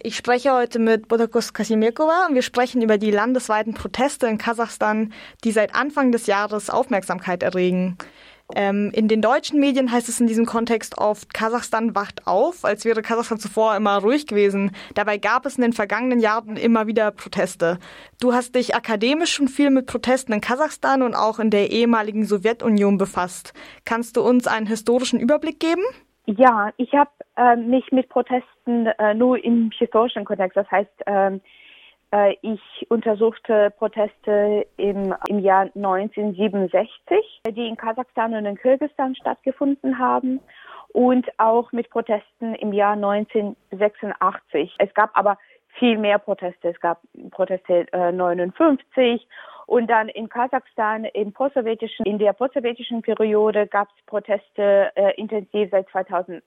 Ich spreche heute mit Bodakus Kasimirkova und wir sprechen über die landesweiten Proteste in Kasachstan, die seit Anfang des Jahres Aufmerksamkeit erregen. Ähm, in den deutschen Medien heißt es in diesem Kontext oft, Kasachstan wacht auf, als wäre Kasachstan zuvor immer ruhig gewesen. Dabei gab es in den vergangenen Jahren immer wieder Proteste. Du hast dich akademisch schon viel mit Protesten in Kasachstan und auch in der ehemaligen Sowjetunion befasst. Kannst du uns einen historischen Überblick geben? Ja, ich habe äh, mich mit Protesten äh, nur im historischen Kontext, das heißt, ähm, äh, ich untersuchte Proteste im, im Jahr 1967, die in Kasachstan und in Kirgisistan stattgefunden haben und auch mit Protesten im Jahr 1986. Es gab aber viel mehr Proteste. Es gab Proteste äh, 59 und dann in Kasachstan in der postsowjetischen Periode gab es Proteste äh, intensiv seit 2008.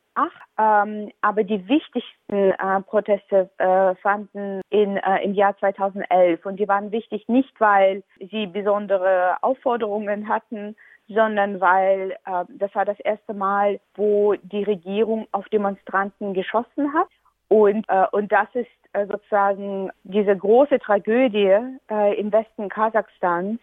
Ähm, aber die wichtigsten äh, Proteste äh, fanden in, äh, im Jahr 2011 und die waren wichtig nicht, weil sie besondere Aufforderungen hatten, sondern weil äh, das war das erste Mal, wo die Regierung auf Demonstranten geschossen hat. Und, äh, und das ist äh, sozusagen diese große Tragödie äh, im Westen Kasachstans,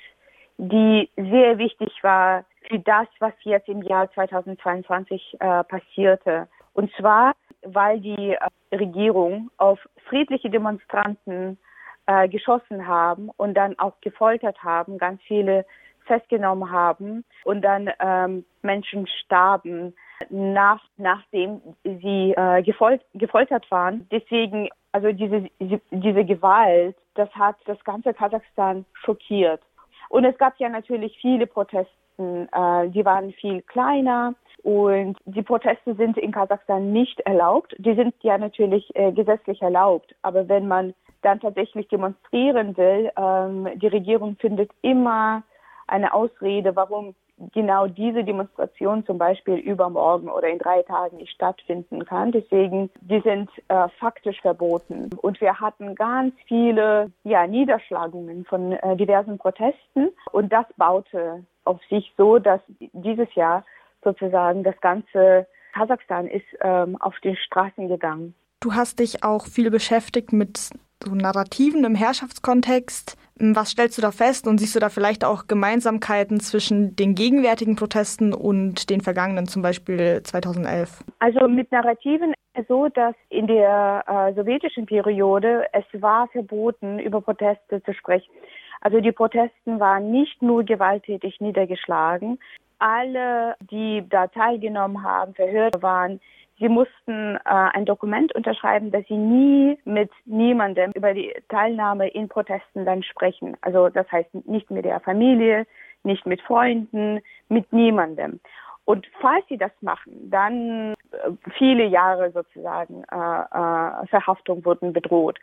die sehr wichtig war für das, was jetzt im Jahr 2022 äh, passierte. Und zwar, weil die äh, Regierung auf friedliche Demonstranten äh, geschossen haben und dann auch gefoltert haben, ganz viele festgenommen haben und dann ähm, Menschen starben nach, nachdem sie äh, gefolt, gefoltert waren. Deswegen, also diese, diese Gewalt, das hat das ganze Kasachstan schockiert. Und es gab ja natürlich viele Proteste, äh, die waren viel kleiner. Und die Proteste sind in Kasachstan nicht erlaubt. Die sind ja natürlich äh, gesetzlich erlaubt. Aber wenn man dann tatsächlich demonstrieren will, ähm, die Regierung findet immer eine Ausrede, warum genau diese Demonstration zum Beispiel übermorgen oder in drei Tagen nicht stattfinden kann. Deswegen, die sind äh, faktisch verboten. Und wir hatten ganz viele ja, Niederschlagungen von äh, diversen Protesten. Und das baute auf sich so, dass dieses Jahr sozusagen das ganze Kasachstan ist ähm, auf den Straßen gegangen. Du hast dich auch viel beschäftigt mit so Narrativen im Herrschaftskontext. Was stellst du da fest und siehst du da vielleicht auch Gemeinsamkeiten zwischen den gegenwärtigen Protesten und den vergangenen, zum Beispiel 2011? Also mit Narrativen so, dass in der äh, sowjetischen Periode es war verboten, über Proteste zu sprechen. Also die Protesten waren nicht nur gewalttätig niedergeschlagen. Alle, die da teilgenommen haben, verhört waren, Sie mussten äh, ein Dokument unterschreiben, dass sie nie mit niemandem über die Teilnahme in Protesten dann sprechen. Also das heißt nicht mit der Familie, nicht mit Freunden, mit niemandem. Und falls sie das machen, dann äh, viele Jahre sozusagen äh, äh, Verhaftung wurden bedroht.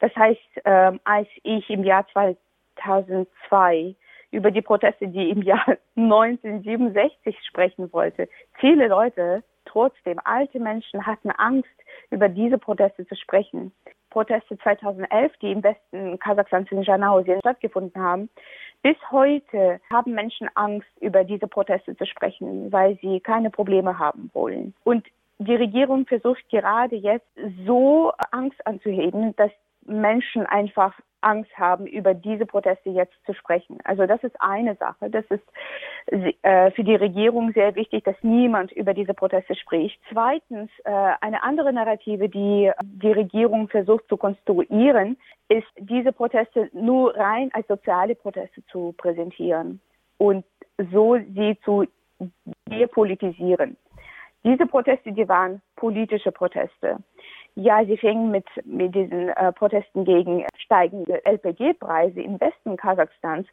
Das heißt, äh, als ich im Jahr 2002 über die Proteste, die im Jahr 1967 sprechen wollte, viele Leute trotzdem, alte Menschen hatten Angst, über diese Proteste zu sprechen. Proteste 2011, die im Westen Kasachstans in Janausien stattgefunden haben. Bis heute haben Menschen Angst, über diese Proteste zu sprechen, weil sie keine Probleme haben wollen. Und die Regierung versucht gerade jetzt so Angst anzuheben, dass Menschen einfach Angst haben, über diese Proteste jetzt zu sprechen. Also das ist eine Sache. Das ist äh, für die Regierung sehr wichtig, dass niemand über diese Proteste spricht. Zweitens, äh, eine andere Narrative, die die Regierung versucht zu konstruieren, ist, diese Proteste nur rein als soziale Proteste zu präsentieren und so sie zu depolitisieren. Diese Proteste, die waren politische Proteste. Ja, sie fingen mit, mit diesen äh, Protesten gegen steigende LPG-Preise im Westen Kasachstans.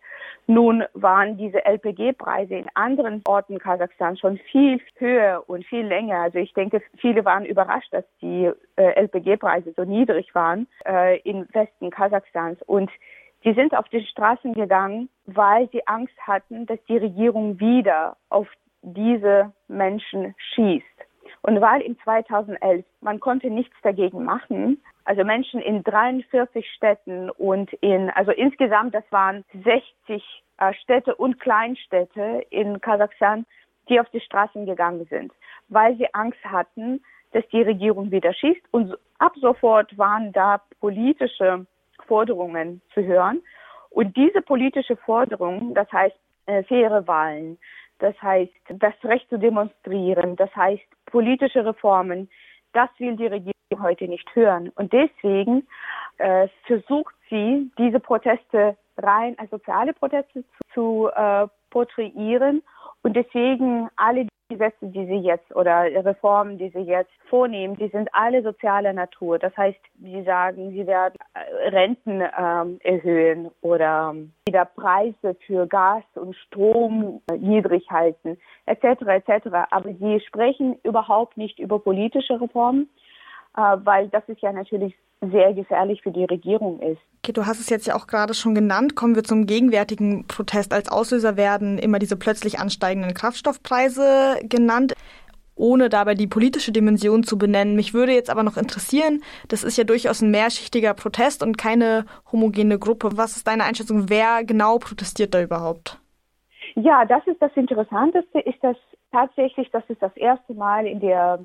Nun waren diese LPG-Preise in anderen Orten Kasachstans schon viel höher und viel länger. Also ich denke, viele waren überrascht, dass die äh, LPG-Preise so niedrig waren äh, im Westen Kasachstans. Und die sind auf die Straßen gegangen, weil sie Angst hatten, dass die Regierung wieder auf diese Menschen schießt. Und weil in 2011 man konnte nichts dagegen machen, also Menschen in 43 Städten und in, also insgesamt, das waren 60 äh, Städte und Kleinstädte in Kasachstan, die auf die Straßen gegangen sind, weil sie Angst hatten, dass die Regierung wieder schießt. Und ab sofort waren da politische Forderungen zu hören. Und diese politische Forderung, das heißt äh, faire Wahlen, das heißt das Recht zu demonstrieren, das heißt politische Reformen, das will die Regierung heute nicht hören. Und deswegen äh, versucht sie, diese Proteste rein als soziale Proteste zu, zu äh, porträtieren. Und deswegen alle Gesetze, die sie jetzt oder Reformen, die sie jetzt vornehmen, die sind alle sozialer Natur. Das heißt, sie sagen, sie werden äh, Renten ähm, erhöhen oder ähm, wieder Preise für Gas und Strom äh, niedrig halten, etc. etc. Aber sie sprechen überhaupt nicht über politische Reformen, weil das ist ja natürlich sehr gefährlich für die Regierung ist. Okay, du hast es jetzt ja auch gerade schon genannt. Kommen wir zum gegenwärtigen Protest. Als Auslöser werden immer diese plötzlich ansteigenden Kraftstoffpreise genannt ohne dabei die politische Dimension zu benennen. Mich würde jetzt aber noch interessieren, das ist ja durchaus ein mehrschichtiger Protest und keine homogene Gruppe. Was ist deine Einschätzung? Wer genau protestiert da überhaupt? Ja, das ist das Interessanteste, ist das tatsächlich, das ist das erste Mal in der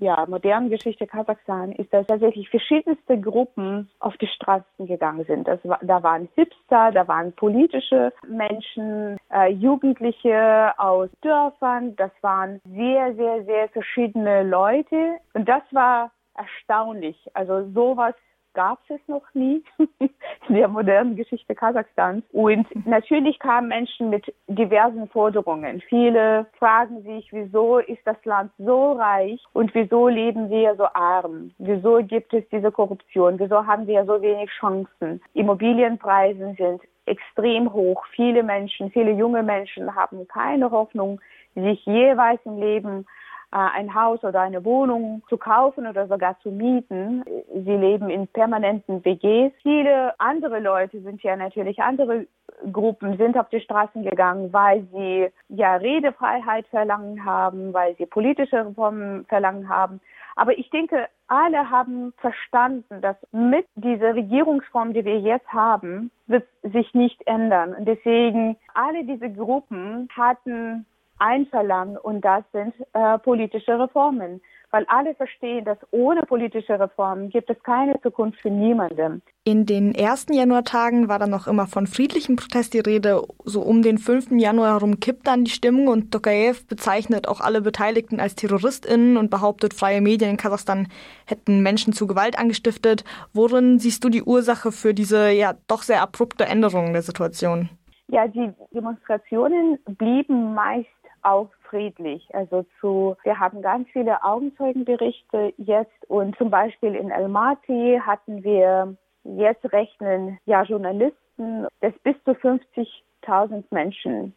ja, modernen Geschichte Kasachstan ist, dass tatsächlich verschiedenste Gruppen auf die Straßen gegangen sind. Das da waren Hipster, da waren politische Menschen, äh, Jugendliche aus Dörfern, das waren sehr, sehr, sehr verschiedene Leute. Und das war erstaunlich. Also sowas gab es noch nie in der modernen Geschichte Kasachstans. Und natürlich kamen Menschen mit diversen Forderungen. Viele fragen sich, wieso ist das Land so reich und wieso leben wir so arm? Wieso gibt es diese Korruption? Wieso haben wir so wenig Chancen? Immobilienpreise sind extrem hoch. Viele Menschen, viele junge Menschen haben keine Hoffnung, sich jeweils im Leben ein Haus oder eine Wohnung zu kaufen oder sogar zu mieten. Sie leben in permanenten WGs. Viele andere Leute sind ja natürlich andere Gruppen sind auf die Straßen gegangen, weil sie ja Redefreiheit verlangen haben, weil sie politische Reformen verlangen haben. Aber ich denke, alle haben verstanden, dass mit dieser Regierungsform, die wir jetzt haben, wird sich nicht ändern. Und deswegen alle diese Gruppen hatten einverlangen und das sind äh, politische Reformen. Weil alle verstehen, dass ohne politische Reformen gibt es keine Zukunft für niemanden. In den ersten Januartagen war dann noch immer von friedlichem Protest die Rede. So um den 5. Januar herum kippt dann die Stimmung und Tokayev bezeichnet auch alle Beteiligten als TerroristInnen und behauptet, freie Medien in Kasachstan hätten Menschen zu Gewalt angestiftet. Worin siehst du die Ursache für diese ja doch sehr abrupte Änderung der Situation? Ja, die Demonstrationen blieben meist auch friedlich. Also zu, wir haben ganz viele Augenzeugenberichte jetzt und zum Beispiel in Almaty hatten wir jetzt rechnen ja Journalisten, dass bis zu 50.000 Menschen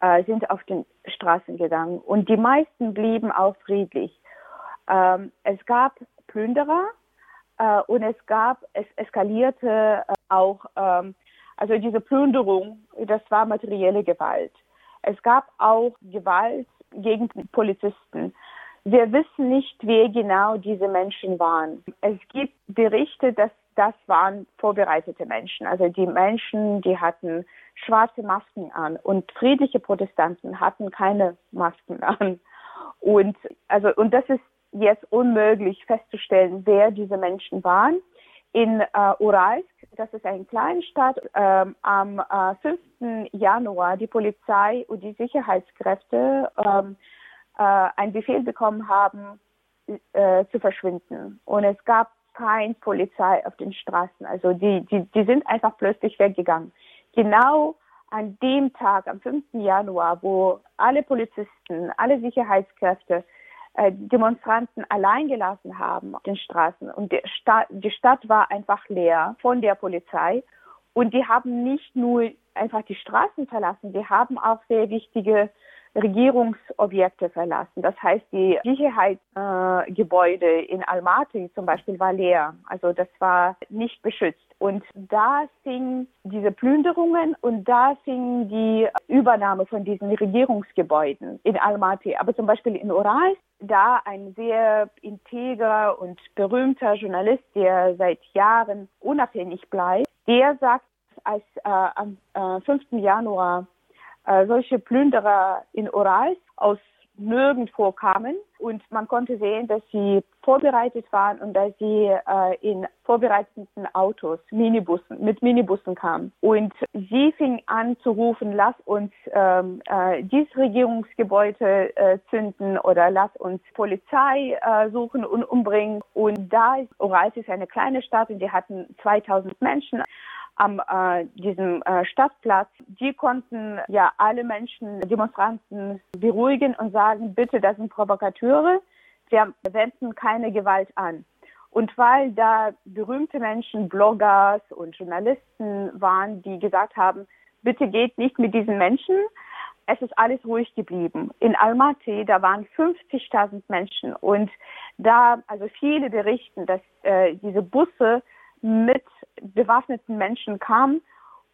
äh, sind auf den Straßen gegangen und die meisten blieben auch friedlich. Ähm, es gab Plünderer äh, und es gab, es eskalierte äh, auch, ähm, also diese Plünderung, das war materielle Gewalt. Es gab auch Gewalt gegen Polizisten. Wir wissen nicht, wer genau diese Menschen waren. Es gibt Berichte, dass das waren vorbereitete Menschen. Also die Menschen, die hatten schwarze Masken an und friedliche Protestanten hatten keine Masken an. Und also und das ist jetzt unmöglich festzustellen, wer diese Menschen waren. In äh, Uralsk, das ist eine kleine Stadt, ähm, am äh, 5. Januar die Polizei und die Sicherheitskräfte ähm, äh, einen Befehl bekommen haben, äh, zu verschwinden. Und es gab keine Polizei auf den Straßen. Also die, die, die sind einfach plötzlich weggegangen. Genau an dem Tag, am 5. Januar, wo alle Polizisten, alle Sicherheitskräfte Demonstranten allein gelassen haben auf den Straßen. Und die Stadt, die Stadt war einfach leer von der Polizei. Und die haben nicht nur einfach die Straßen verlassen, die haben auch sehr wichtige Regierungsobjekte verlassen. Das heißt, die Sicherheitsgebäude äh, in Almaty zum Beispiel war leer. Also das war nicht beschützt. Und da fing diese Plünderungen und da fing die Übernahme von diesen Regierungsgebäuden in Almaty. Aber zum Beispiel in Ural, da ein sehr integrer und berühmter Journalist, der seit Jahren unabhängig bleibt, der sagt, als äh, am äh, 5. Januar äh, solche Plünderer in Ural aus nirgendwo kamen und man konnte sehen, dass sie vorbereitet waren und dass sie äh, in vorbereiteten Autos, Minibussen, mit Minibussen kamen. Und sie fing an zu rufen, lass uns ähm, äh, dieses Regierungsgebäude äh, zünden oder lass uns Polizei äh, suchen und umbringen. Und da ist Oraltis ist eine kleine Stadt und die hatten 2000 Menschen am äh, diesem äh, Stadtplatz. Die konnten ja alle Menschen, Demonstranten beruhigen und sagen, bitte, das sind Provokateure, wir wenden keine Gewalt an. Und weil da berühmte Menschen, Bloggers und Journalisten waren, die gesagt haben, bitte geht nicht mit diesen Menschen, es ist alles ruhig geblieben. In Almaty, da waren 50.000 Menschen und da, also viele berichten, dass äh, diese Busse mit bewaffneten Menschen kam,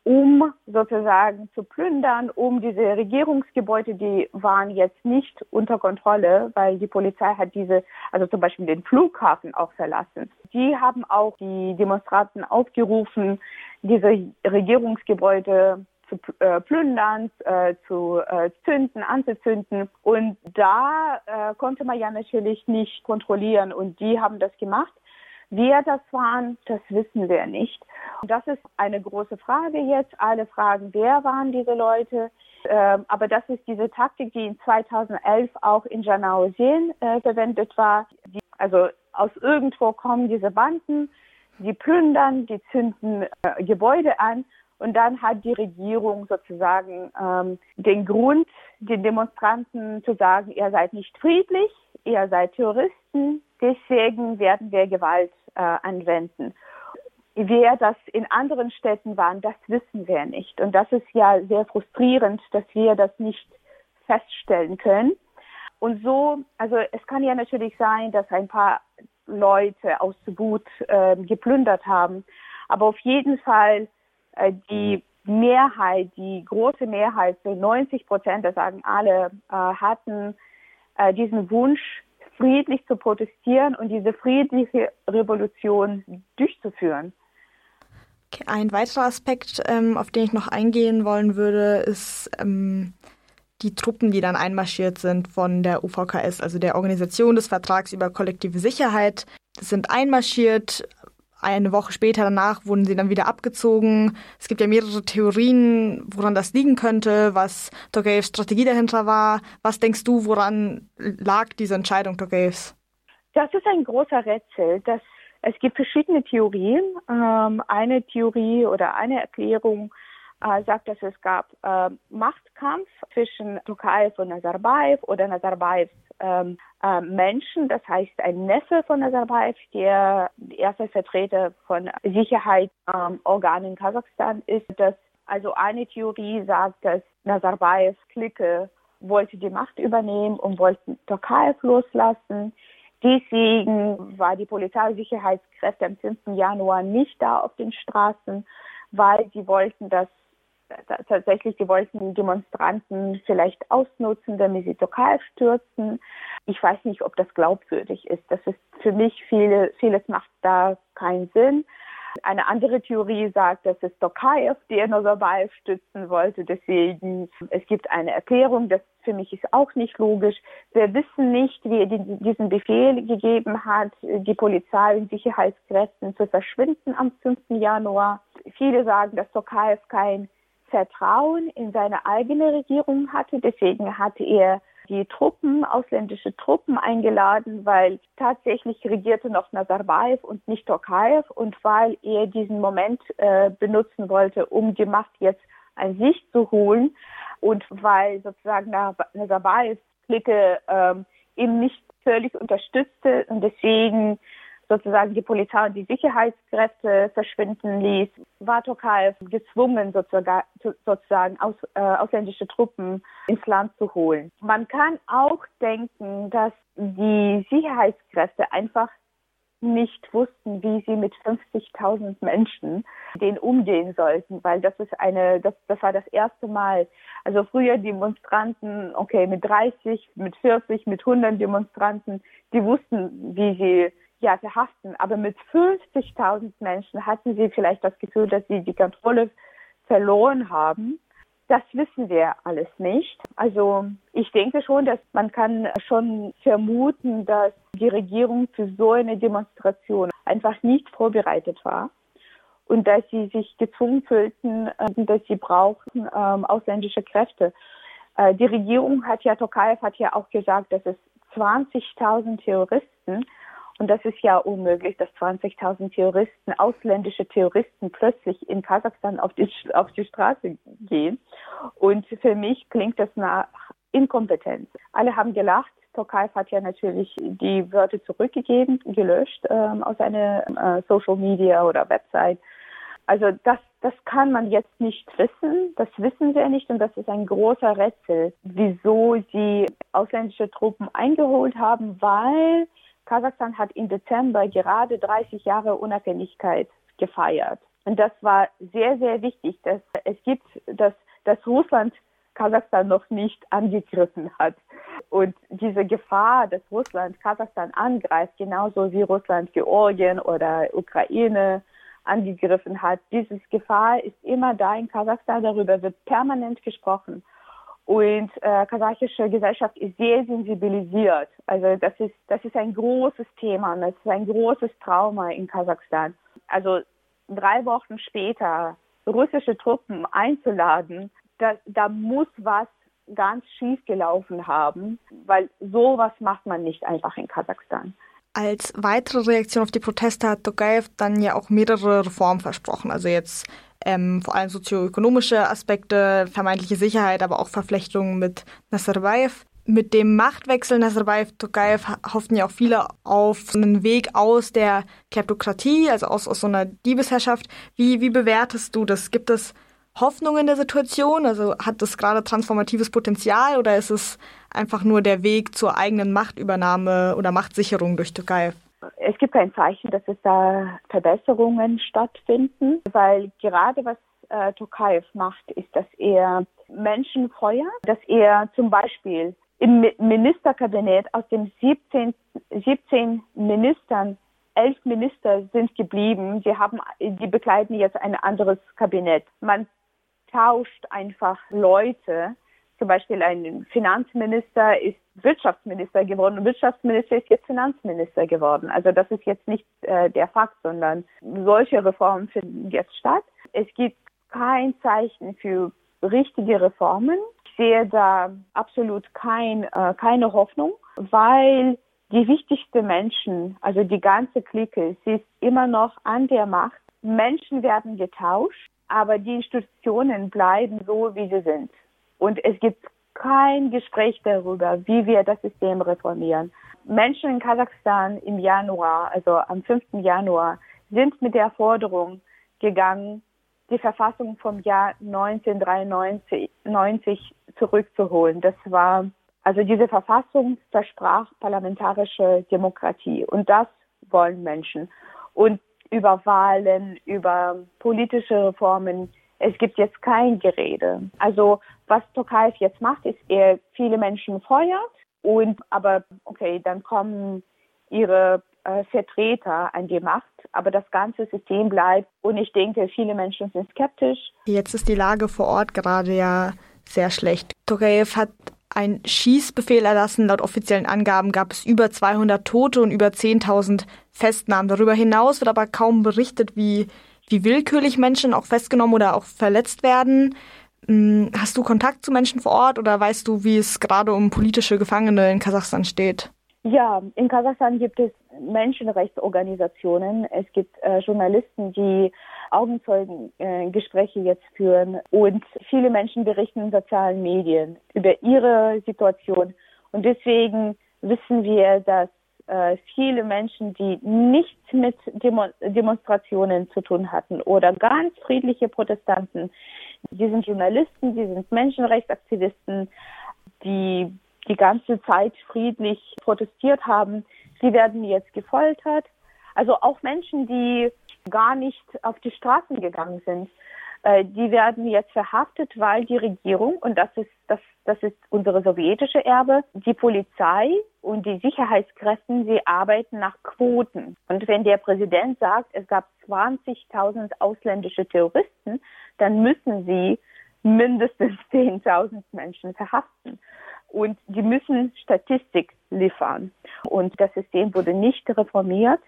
um sozusagen zu plündern, um diese Regierungsgebäude, die waren jetzt nicht unter Kontrolle, weil die Polizei hat diese, also zum Beispiel den Flughafen auch verlassen. Die haben auch die Demonstranten aufgerufen, diese Regierungsgebäude zu äh, plündern, äh, zu äh, zünden, anzuzünden. Und da konnte man ja natürlich nicht kontrollieren und die haben das gemacht. Wer das waren, das wissen wir nicht. Das ist eine große Frage jetzt. Alle fragen, wer waren diese Leute? Ähm, aber das ist diese Taktik, die in 2011 auch in Janausien äh, verwendet war. Die, also aus irgendwo kommen diese Banden, die plündern, die zünden äh, Gebäude an und dann hat die Regierung sozusagen ähm, den Grund, den Demonstranten zu sagen, ihr seid nicht friedlich, ihr seid Terroristen, deswegen werden wir Gewalt äh, anwenden. Wer das in anderen Städten waren, das wissen wir nicht. Und das ist ja sehr frustrierend, dass wir das nicht feststellen können. Und so, also es kann ja natürlich sein, dass ein paar Leute aus Subut äh, geplündert haben. Aber auf jeden Fall äh, die Mehrheit, die große Mehrheit, so 90 Prozent, das sagen alle, äh, hatten äh, diesen Wunsch, friedlich zu protestieren und diese friedliche Revolution durchzuführen. Ein weiterer Aspekt, ähm, auf den ich noch eingehen wollen würde, ist ähm, die Truppen, die dann einmarschiert sind von der UVKS, also der Organisation des Vertrags über kollektive Sicherheit, sind einmarschiert, eine Woche später danach wurden sie dann wieder abgezogen. Es gibt ja mehrere Theorien, woran das liegen könnte, was Togayevs Strategie dahinter war. Was denkst du, woran lag diese Entscheidung Togayevs? Das ist ein großer Rätsel. Das, es gibt verschiedene Theorien. Ähm, eine Theorie oder eine Erklärung äh, sagt, dass es gab äh, Machtkampf zwischen Tokayev und Nazarbayev oder Nazarbayevs ähm, äh, Menschen, das heißt ein Neffe von Nazarbayev, der erster Vertreter von Sicherheitsorganen ähm, in Kasachstan ist, dass also eine Theorie sagt, dass Nazarbayevs Clique wollte die Macht übernehmen und wollten Tokayev loslassen. Deswegen war die Polizeisicherheitskräfte am 5. Januar nicht da auf den Straßen, weil sie wollten, dass tatsächlich, sie wollten Demonstranten vielleicht ausnutzen, damit sie Türkei stürzen. Ich weiß nicht, ob das glaubwürdig ist. Das ist für mich viele, vieles macht da keinen Sinn. Eine andere Theorie sagt, dass es Tokayev, der Nazarbayev stützen wollte. Deswegen, es gibt eine Erklärung, das für mich ist auch nicht logisch. Wir wissen nicht, wie er diesen Befehl gegeben hat, die Polizei und Sicherheitskräften zu verschwinden am 5. Januar. Viele sagen, dass Tokayev kein Vertrauen in seine eigene Regierung hatte. Deswegen hatte er die Truppen, ausländische Truppen eingeladen, weil tatsächlich regierte noch Nazarbayev und nicht Tokayev und weil er diesen Moment äh, benutzen wollte, um die Macht jetzt an sich zu holen und weil sozusagen Nazarbayevs Clique ähm, ihm nicht völlig unterstützte und deswegen sozusagen die Polizei und die Sicherheitskräfte verschwinden ließ, war Tokayev gezwungen, sozusagen aus, äh, ausländische Truppen ins Land zu holen. Man kann auch denken, dass die Sicherheitskräfte einfach nicht wussten, wie sie mit 50.000 Menschen den umgehen sollten, weil das ist eine, das, das war das erste Mal. Also früher Demonstranten, okay, mit 30, mit 40, mit 100 Demonstranten, die wussten, wie sie ja, verhaften. Aber mit 50.000 Menschen hatten sie vielleicht das Gefühl, dass sie die Kontrolle verloren haben. Das wissen wir alles nicht. Also ich denke schon, dass man kann schon vermuten, dass die Regierung für so eine Demonstration einfach nicht vorbereitet war und dass sie sich gezwungen fühlten, äh, dass sie brauchen ähm, ausländische Kräfte. Äh, die Regierung hat ja, Tokayev hat ja auch gesagt, dass es 20.000 Terroristen und das ist ja unmöglich, dass 20.000 Terroristen, ausländische Terroristen plötzlich in Kasachstan auf die, auf die Straße gehen. Und für mich klingt das nach Inkompetenz. Alle haben gelacht. Tokayev hat ja natürlich die Wörter zurückgegeben, gelöscht ähm, aus einer äh, Social Media oder Website. Also das, das kann man jetzt nicht wissen, das wissen wir nicht und das ist ein großer Rätsel, wieso sie ausländische Truppen eingeholt haben, weil Kasachstan hat im Dezember gerade 30 Jahre Unabhängigkeit gefeiert. Und das war sehr, sehr wichtig, dass es gibt, dass, dass Russland Kasachstan noch nicht angegriffen hat. Und diese Gefahr, dass Russland Kasachstan angreift, genauso wie Russland Georgien oder Ukraine angegriffen hat, diese Gefahr ist immer da in Kasachstan. Darüber wird permanent gesprochen. Und äh, kasachische Gesellschaft ist sehr sensibilisiert. Also das ist, das ist ein großes Thema das ist ein großes Trauma in Kasachstan. Also drei Wochen später russische Truppen einzuladen, da, da muss was ganz schief gelaufen haben, weil sowas macht man nicht einfach in Kasachstan. Als weitere Reaktion auf die Proteste hat Tokayev dann ja auch mehrere Reformen versprochen. Also jetzt ähm, vor allem sozioökonomische Aspekte, vermeintliche Sicherheit, aber auch Verflechtungen mit Nazarbayev. Mit dem Machtwechsel Nazarbayev-Tokayev hofften ja auch viele auf einen Weg aus der Kleptokratie, also aus, aus so einer Diebesherrschaft. Wie, wie bewertest du das? Gibt es Hoffnung in der Situation? Also hat das gerade transformatives Potenzial oder ist es einfach nur der Weg zur eigenen Machtübernahme oder Machtsicherung durch Tokayev? Es gibt kein Zeichen, dass es da Verbesserungen stattfinden, weil gerade was äh, Tokayev macht, ist, dass er Menschen feuert, dass er zum Beispiel im Ministerkabinett aus den 17, 17 Ministern elf Minister sind geblieben. Sie haben, die begleiten jetzt ein anderes Kabinett. Man tauscht einfach Leute. Zum Beispiel ein Finanzminister ist Wirtschaftsminister geworden und Wirtschaftsminister ist jetzt Finanzminister geworden. Also das ist jetzt nicht äh, der Fakt, sondern solche Reformen finden jetzt statt. Es gibt kein Zeichen für richtige Reformen. Ich sehe da absolut kein, äh, keine Hoffnung, weil die wichtigsten Menschen, also die ganze Clique, sie ist immer noch an der Macht. Menschen werden getauscht, aber die Institutionen bleiben so, wie sie sind. Und es gibt kein Gespräch darüber, wie wir das System reformieren. Menschen in Kasachstan im Januar, also am 5. Januar, sind mit der Forderung gegangen, die Verfassung vom Jahr 1993 zurückzuholen. Das war, also diese Verfassung versprach parlamentarische Demokratie und das wollen Menschen. Und über Wahlen, über politische Reformen es gibt jetzt kein Gerede. Also was Tokayev jetzt macht, ist, er viele Menschen feuert und aber okay, dann kommen ihre äh, Vertreter an die Macht, aber das ganze System bleibt und ich denke, viele Menschen sind skeptisch. Jetzt ist die Lage vor Ort gerade ja sehr schlecht. Tokayev hat einen Schießbefehl erlassen. Laut offiziellen Angaben gab es über 200 Tote und über 10.000 Festnahmen. Darüber hinaus wird aber kaum berichtet, wie wie willkürlich Menschen auch festgenommen oder auch verletzt werden. Hm, hast du Kontakt zu Menschen vor Ort oder weißt du, wie es gerade um politische Gefangene in Kasachstan steht? Ja, in Kasachstan gibt es Menschenrechtsorganisationen. Es gibt äh, Journalisten, die Augenzeugengespräche äh, jetzt führen. Und viele Menschen berichten in sozialen Medien über ihre Situation. Und deswegen wissen wir, dass viele Menschen, die nichts mit Demo Demonstrationen zu tun hatten oder ganz friedliche Protestanten, die sind Journalisten, die sind Menschenrechtsaktivisten, die die ganze Zeit friedlich protestiert haben, die werden jetzt gefoltert. Also auch Menschen, die gar nicht auf die Straßen gegangen sind, äh, die werden jetzt verhaftet, weil die Regierung, und das ist, das, das ist unsere sowjetische Erbe, die Polizei und die Sicherheitskräfte, sie arbeiten nach Quoten. Und wenn der Präsident sagt, es gab 20.000 ausländische Terroristen, dann müssen sie mindestens 10.000 Menschen verhaften. Und die müssen Statistik liefern. Und das System wurde nicht reformiert.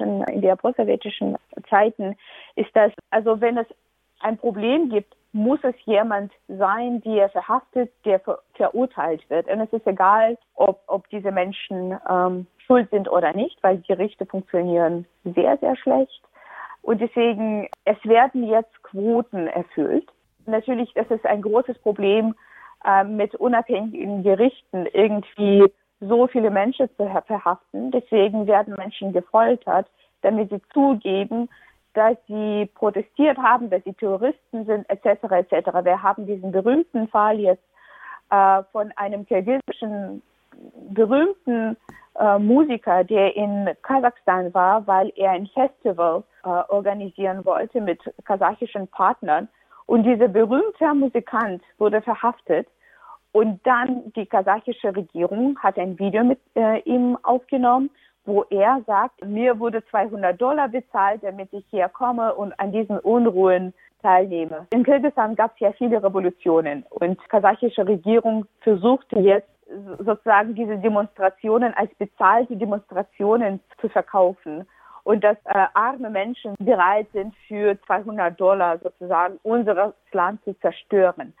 In der postsowjetischen Zeiten ist das, also wenn es ein Problem gibt, muss es jemand sein, der verhaftet, der ver verurteilt wird. Und es ist egal, ob, ob diese Menschen ähm, schuld sind oder nicht, weil die Gerichte funktionieren sehr, sehr schlecht. Und deswegen, es werden jetzt Quoten erfüllt. Natürlich, das ist ein großes Problem, äh, mit unabhängigen Gerichten irgendwie so viele Menschen zu verhaften. Deswegen werden Menschen gefoltert, damit sie zugeben, dass sie protestiert haben, dass sie Terroristen sind, etc. etc. Wir haben diesen berühmten Fall jetzt äh, von einem kirgisischen berühmten äh, Musiker, der in Kasachstan war, weil er ein Festival äh, organisieren wollte mit kasachischen Partnern. Und dieser berühmte Musikant wurde verhaftet. Und dann die kasachische Regierung hat ein Video mit äh, ihm aufgenommen wo er sagt, mir wurde 200 Dollar bezahlt, damit ich hier komme und an diesen Unruhen teilnehme. In Kirgisistan gab es ja viele Revolutionen und die kasachische Regierung versuchte jetzt sozusagen diese Demonstrationen als bezahlte Demonstrationen zu verkaufen und dass äh, arme Menschen bereit sind, für 200 Dollar sozusagen unser Land zu zerstören.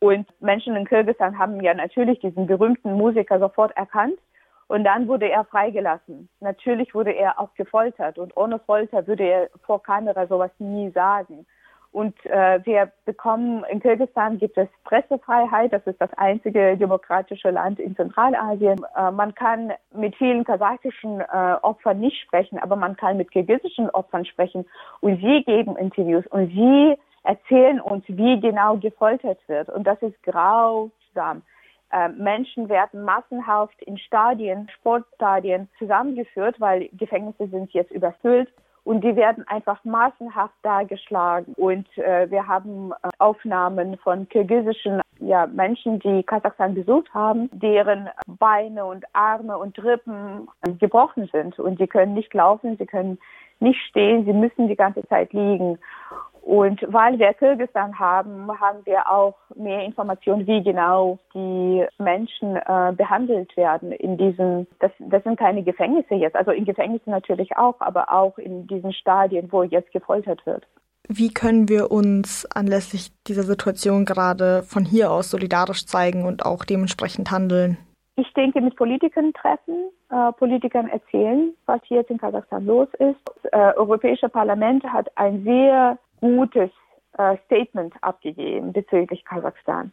Und Menschen in Kirgisistan haben ja natürlich diesen berühmten Musiker sofort erkannt und dann wurde er freigelassen. Natürlich wurde er auch gefoltert und ohne Folter würde er vor Kamera sowas nie sagen. Und äh, wir bekommen, in Kirgisistan gibt es Pressefreiheit, das ist das einzige demokratische Land in Zentralasien. Äh, man kann mit vielen kasachischen äh, Opfern nicht sprechen, aber man kann mit kirgisischen Opfern sprechen und sie geben Interviews und sie erzählen uns, wie genau gefoltert wird. Und das ist grausam. Äh, Menschen werden massenhaft in Stadien, Sportstadien zusammengeführt, weil Gefängnisse sind jetzt überfüllt und die werden einfach massenhaft dargeschlagen. Und äh, wir haben äh, Aufnahmen von kirgisischen ja, Menschen, die Kasachstan besucht haben, deren Beine und Arme und Rippen gebrochen sind und sie können nicht laufen, sie können nicht stehen, sie müssen die ganze Zeit liegen. Und weil wir Kirgisistan haben, haben wir auch mehr Informationen, wie genau die Menschen äh, behandelt werden in diesen, das, das sind keine Gefängnisse jetzt, also in Gefängnissen natürlich auch, aber auch in diesen Stadien, wo jetzt gefoltert wird. Wie können wir uns anlässlich dieser Situation gerade von hier aus solidarisch zeigen und auch dementsprechend handeln? Ich denke, mit Politikern treffen, äh, Politikern erzählen, was hier jetzt in Kasachstan los ist. Das äh, Europäische Parlament hat ein sehr gutes äh, Statement abgegeben bezüglich Kasachstan.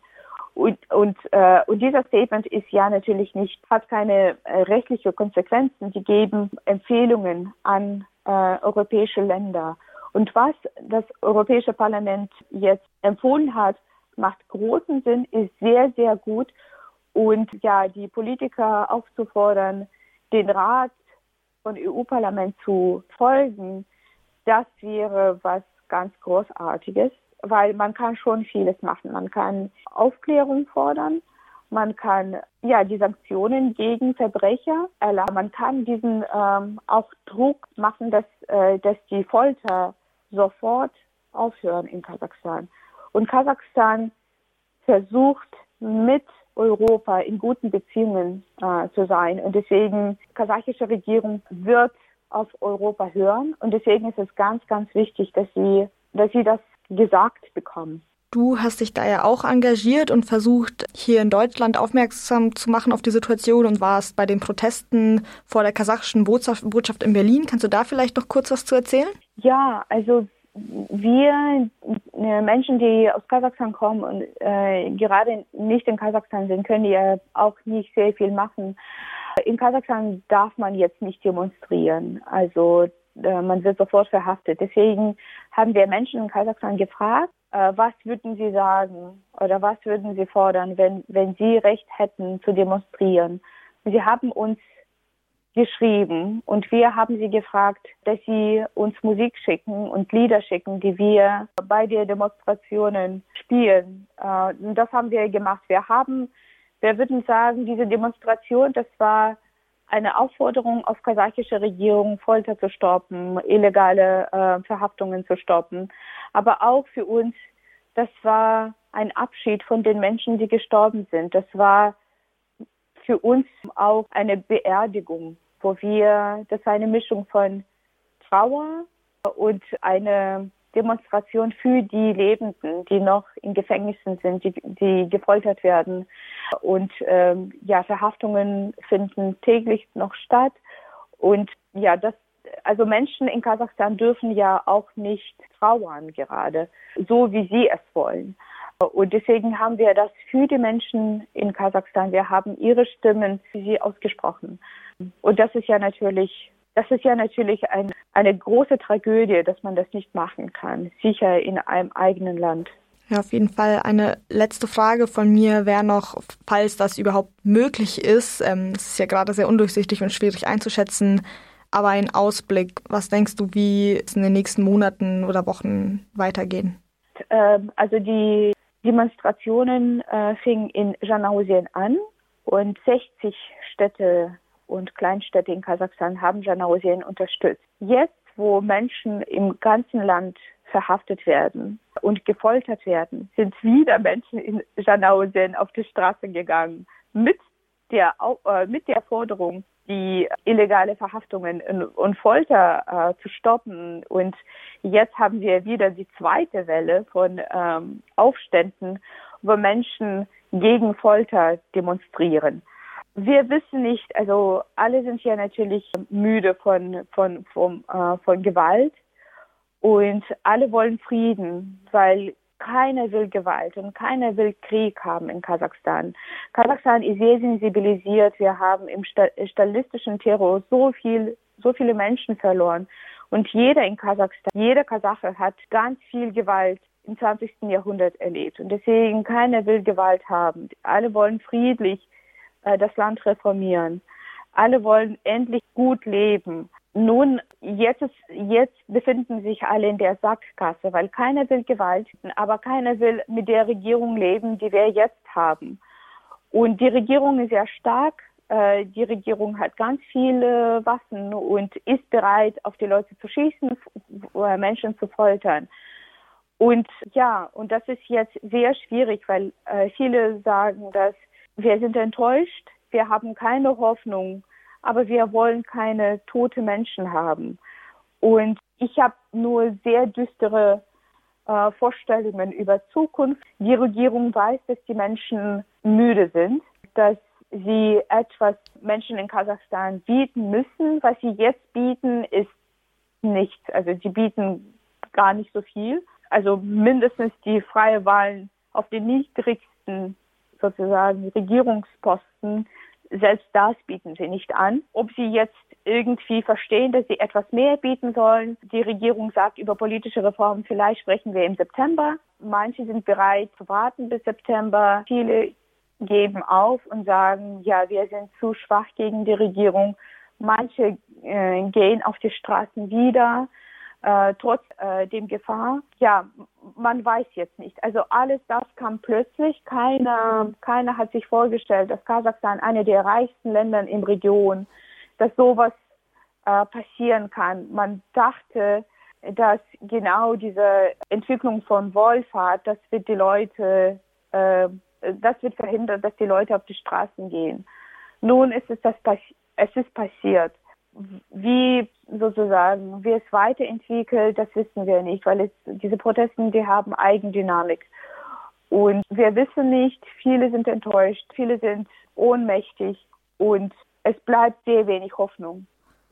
Und, und, äh, und dieser Statement ist ja natürlich nicht, hat keine äh, rechtliche Konsequenzen. Die geben Empfehlungen an äh, europäische Länder. Und was das Europäische Parlament jetzt empfohlen hat, macht großen Sinn, ist sehr, sehr gut. Und ja, die Politiker aufzufordern, den Rat von EU-Parlament zu folgen, das wäre was ganz Großartiges, weil man kann schon vieles machen. Man kann Aufklärung fordern, man kann ja die Sanktionen gegen Verbrecher erlassen. Man kann diesen ähm, auch Druck machen, dass, äh, dass die Folter sofort aufhören in Kasachstan. Und Kasachstan versucht mit Europa in guten Beziehungen äh, zu sein. Und deswegen, kasachische Regierung wird auf Europa hören. Und deswegen ist es ganz, ganz wichtig, dass sie, dass sie das gesagt bekommen. Du hast dich da ja auch engagiert und versucht, hier in Deutschland aufmerksam zu machen auf die Situation und warst bei den Protesten vor der kasachischen Botschaft in Berlin. Kannst du da vielleicht noch kurz was zu erzählen? Ja, also wir äh, Menschen, die aus Kasachstan kommen und äh, gerade nicht in Kasachstan sind, können ja auch nicht sehr viel machen. In Kasachstan darf man jetzt nicht demonstrieren. Also äh, man wird sofort verhaftet. Deswegen haben wir Menschen in Kasachstan gefragt, äh, was würden sie sagen oder was würden sie fordern, wenn, wenn sie Recht hätten zu demonstrieren. Sie haben uns geschrieben und wir haben sie gefragt, dass sie uns Musik schicken und Lieder schicken, die wir bei den Demonstrationen spielen. Äh, und das haben wir gemacht. Wir haben wir würden sagen, diese Demonstration, das war eine Aufforderung auf kasachische Regierung, Folter zu stoppen, illegale äh, Verhaftungen zu stoppen, aber auch für uns das war ein Abschied von den Menschen, die gestorben sind. Das war für uns auch eine Beerdigung, wo wir, das war eine Mischung von Trauer und eine Demonstration für die Lebenden, die noch in Gefängnissen sind, die, die gefoltert werden. Und ähm, ja, Verhaftungen finden täglich noch statt. Und ja, das, also Menschen in Kasachstan dürfen ja auch nicht trauern gerade, so wie sie es wollen. Und deswegen haben wir das für die Menschen in Kasachstan. Wir haben ihre Stimmen für sie ausgesprochen. Und das ist ja natürlich, das ist ja natürlich ein, eine große Tragödie, dass man das nicht machen kann. Sicher in einem eigenen Land. Ja, auf jeden Fall. Eine letzte Frage von mir wäre noch, falls das überhaupt möglich ist. Ähm, es ist ja gerade sehr undurchsichtig und schwierig einzuschätzen. Aber ein Ausblick, was denkst du, wie es in den nächsten Monaten oder Wochen weitergehen? Ähm, also die Demonstrationen äh, fingen in Janausien an und 60 Städte und Kleinstädte in Kasachstan haben Janausien unterstützt. Jetzt, wo Menschen im ganzen Land verhaftet werden und gefoltert werden, sind wieder Menschen in Janausien auf die Straße gegangen mit der, äh, mit der Forderung, die illegale Verhaftungen und Folter äh, zu stoppen. Und jetzt haben wir wieder die zweite Welle von ähm, Aufständen, wo Menschen gegen Folter demonstrieren. Wir wissen nicht, also alle sind ja natürlich müde von, von, von, äh, von Gewalt und alle wollen Frieden, weil keiner will Gewalt und keiner will Krieg haben in Kasachstan. Kasachstan ist sehr sensibilisiert. Wir haben im stalistischen Terror so viel, so viele Menschen verloren. Und jeder in Kasachstan, jeder Kasache hat ganz viel Gewalt im 20. Jahrhundert erlebt. Und deswegen keiner will Gewalt haben. Alle wollen friedlich äh, das Land reformieren. Alle wollen endlich gut leben. Nun, jetzt, ist, jetzt befinden sich alle in der Sackgasse, weil keiner will Gewalt, aber keiner will mit der Regierung leben, die wir jetzt haben. Und die Regierung ist sehr stark. Äh, die Regierung hat ganz viele Waffen und ist bereit, auf die Leute zu schießen, Menschen zu foltern. Und ja, und das ist jetzt sehr schwierig, weil äh, viele sagen, dass wir sind enttäuscht, wir haben keine Hoffnung, aber wir wollen keine tote Menschen haben. Und ich habe nur sehr düstere äh, Vorstellungen über Zukunft. Die Regierung weiß, dass die Menschen müde sind, dass sie etwas Menschen in Kasachstan bieten müssen. Was sie jetzt bieten, ist nichts. Also sie bieten gar nicht so viel. Also mindestens die freie Wahlen auf den niedrigsten sozusagen Regierungsposten selbst das bieten sie nicht an. Ob sie jetzt irgendwie verstehen, dass sie etwas mehr bieten sollen. Die Regierung sagt über politische Reformen, vielleicht sprechen wir im September. Manche sind bereit zu warten bis September. Viele geben auf und sagen, ja, wir sind zu schwach gegen die Regierung. Manche äh, gehen auf die Straßen wieder äh, trotz äh, dem Gefahr. Ja, man weiß jetzt nicht. Also alles das kam plötzlich. Keiner, keiner hat sich vorgestellt, dass Kasachstan eine der reichsten Länder im Region, dass sowas äh, passieren kann. Man dachte, dass genau diese Entwicklung von Wohlfahrt, das wird die Leute, äh, das wird verhindert, dass die Leute auf die Straßen gehen. Nun ist es das, es ist passiert. Wie sozusagen, wie es weiterentwickelt, das wissen wir nicht, weil es, diese Protesten, die haben Eigendynamik. Und wir wissen nicht, viele sind enttäuscht, viele sind ohnmächtig und es bleibt sehr wenig Hoffnung.